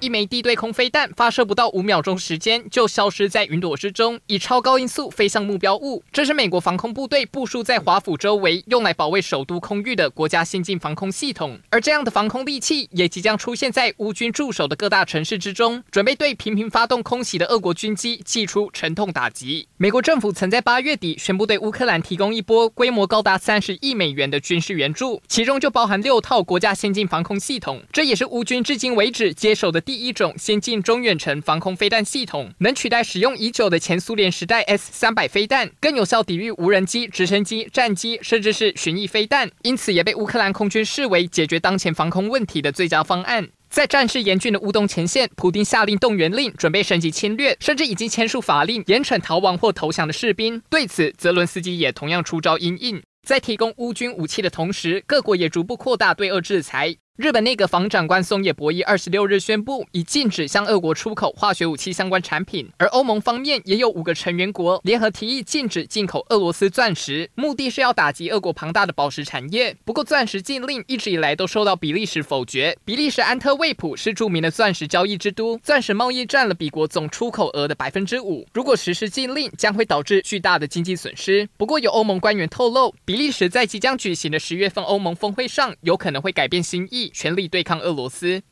一枚地对空飞弹发射不到五秒钟时间就消失在云朵之中，以超高音速飞向目标物。这是美国防空部队部署在华府周围，用来保卫首都空域的国家先进防空系统。而这样的防空利器也即将出现在乌军驻守的各大城市之中，准备对频频发动空袭的俄国军机祭出沉痛打击。美国政府曾在八月底宣布对乌克兰提供一波规模高达三十亿美元的军事援助，其中就包含六套国家先进防空系统。这也是乌军至今为止接手的。第一种先进中远程防空飞弹系统，能取代使用已久的前苏联时代 S 三百飞弹，更有效抵御无人机、直升机、战机，甚至是巡弋飞弹。因此，也被乌克兰空军视为解决当前防空问题的最佳方案。在战事严峻的乌东前线，普丁下令动员令，准备升级侵略，甚至已经签署法令，严惩逃亡或投降的士兵。对此，泽伦斯基也同样出招应应。在提供乌军武器的同时，各国也逐步扩大对俄制裁。日本内阁防长官松野博一二十六日宣布，已禁止向俄国出口化学武器相关产品。而欧盟方面也有五个成员国联合提议禁止进口俄罗斯钻石，目的是要打击俄国庞大的宝石产业。不过，钻石禁令一直以来都受到比利时否决。比利时安特卫普是著名的钻石交易之都，钻石贸易占了比国总出口额的百分之五。如果实施禁令，将会导致巨大的经济损失。不过，有欧盟官员透露，比利时在即将举行的十月份欧盟峰会上，有可能会改变心意。全力对抗俄罗斯。